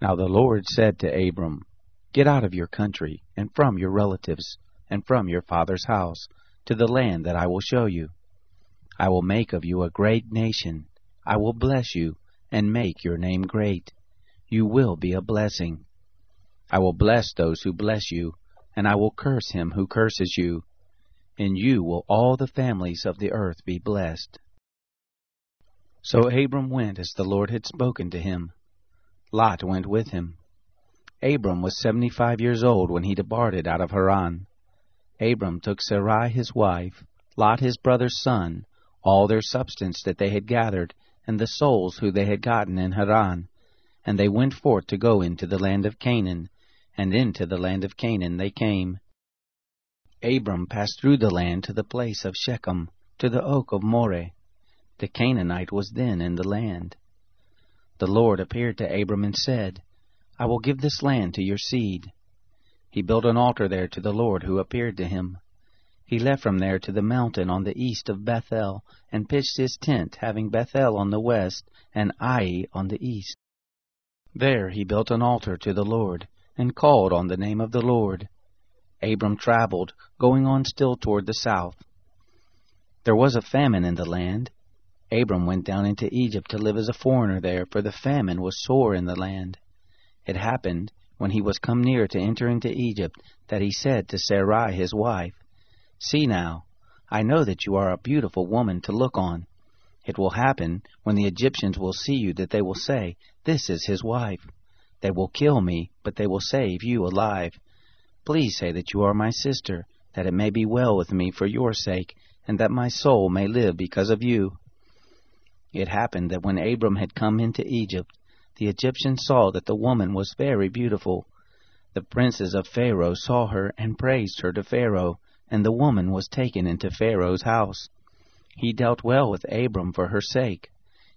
Now the Lord said to Abram, Get out of your country, and from your relatives, and from your father's house, to the land that I will show you. I will make of you a great nation. I will bless you, and make your name great. You will be a blessing. I will bless those who bless you, and I will curse him who curses you. In you will all the families of the earth be blessed. So Abram went as the Lord had spoken to him. Lot went with him. Abram was seventy five years old when he departed out of Haran. Abram took Sarai his wife, Lot his brother's son, all their substance that they had gathered, and the souls who they had gotten in Haran, and they went forth to go into the land of Canaan, and into the land of Canaan they came. Abram passed through the land to the place of Shechem, to the oak of Moreh. The Canaanite was then in the land. The Lord appeared to Abram and said, I will give this land to your seed. He built an altar there to the Lord who appeared to him. He left from there to the mountain on the east of Bethel, and pitched his tent, having Bethel on the west and Ai on the east. There he built an altar to the Lord, and called on the name of the Lord. Abram traveled, going on still toward the south. There was a famine in the land, Abram went down into Egypt to live as a foreigner there, for the famine was sore in the land. It happened, when he was come near to enter into Egypt, that he said to Sarai his wife, See now, I know that you are a beautiful woman to look on. It will happen, when the Egyptians will see you, that they will say, This is his wife. They will kill me, but they will save you alive. Please say that you are my sister, that it may be well with me for your sake, and that my soul may live because of you. It happened that when Abram had come into Egypt, the Egyptians saw that the woman was very beautiful. The princes of Pharaoh saw her and praised her to Pharaoh, and the woman was taken into Pharaoh's house. He dealt well with Abram for her sake.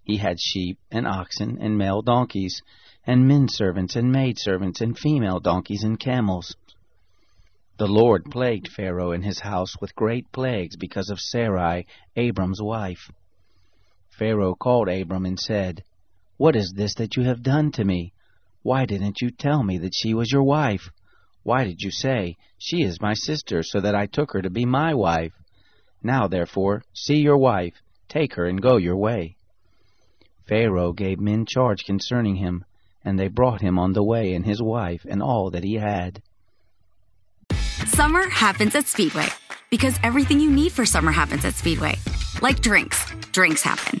He had sheep and oxen and male donkeys, and men servants and maid servants and female donkeys and camels. The Lord plagued Pharaoh and his house with great plagues because of Sarai, Abram's wife. Pharaoh called Abram and said, What is this that you have done to me? Why didn't you tell me that she was your wife? Why did you say, She is my sister, so that I took her to be my wife? Now, therefore, see your wife, take her and go your way. Pharaoh gave men charge concerning him, and they brought him on the way and his wife and all that he had. Summer happens at Speedway because everything you need for summer happens at Speedway. Like drinks, drinks happen.